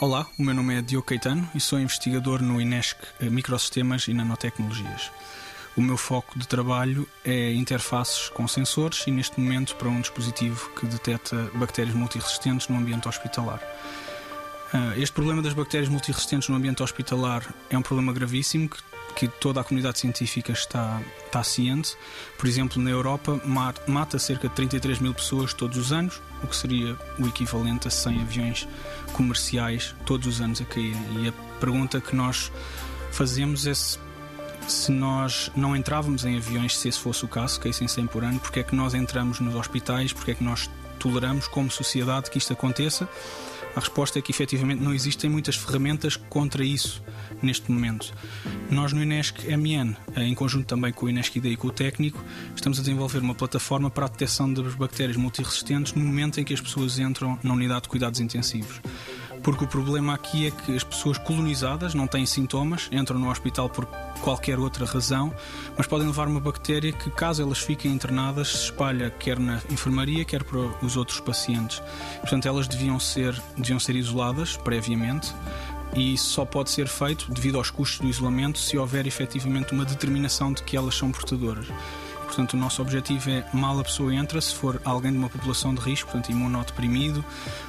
Olá, o meu nome é Diogo Caetano e sou investigador no INESC Microsistemas e Nanotecnologias. O meu foco de trabalho é interfaces com sensores e, neste momento, para um dispositivo que detecta bactérias multiresistentes no ambiente hospitalar. Ah, este problema das bactérias multiresistentes no ambiente hospitalar é um problema gravíssimo que, que toda a comunidade científica está, está ciente. Por exemplo, na Europa mata cerca de 33 mil pessoas todos os anos, o que seria o equivalente a 100 aviões comerciais todos os anos a caírem. E a pergunta que nós fazemos é se se nós não entrávamos em aviões, se esse fosse o caso, caíssem 100 por ano, porque é que nós entramos nos hospitais, porque é que nós toleramos como sociedade que isto aconteça? A resposta é que efetivamente não existem muitas ferramentas contra isso neste momento. Nós no INESC MN, em conjunto também com o INESC IDE e com o técnico, estamos a desenvolver uma plataforma para a detecção das bactérias multiresistentes no momento em que as pessoas entram na unidade de cuidados intensivos. Porque o problema aqui é que as pessoas colonizadas não têm sintomas, entram no hospital por qualquer outra razão, mas podem levar uma bactéria que, caso elas fiquem internadas, se espalha quer na enfermaria, quer para os outros pacientes. Portanto, elas deviam ser, deviam ser isoladas previamente e isso só pode ser feito, devido aos custos do isolamento, se houver efetivamente uma determinação de que elas são portadoras. Portanto, o nosso objetivo é, mal a pessoa entra, se for alguém de uma população de risco, portanto, imunodeprimido,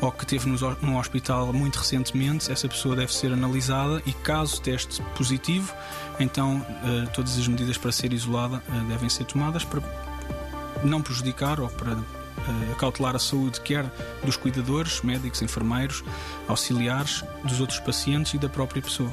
ou que esteve no hospital muito recentemente, essa pessoa deve ser analisada e, caso teste positivo, então uh, todas as medidas para ser isolada uh, devem ser tomadas para não prejudicar ou para uh, cautelar a saúde quer dos cuidadores, médicos, enfermeiros, auxiliares, dos outros pacientes e da própria pessoa.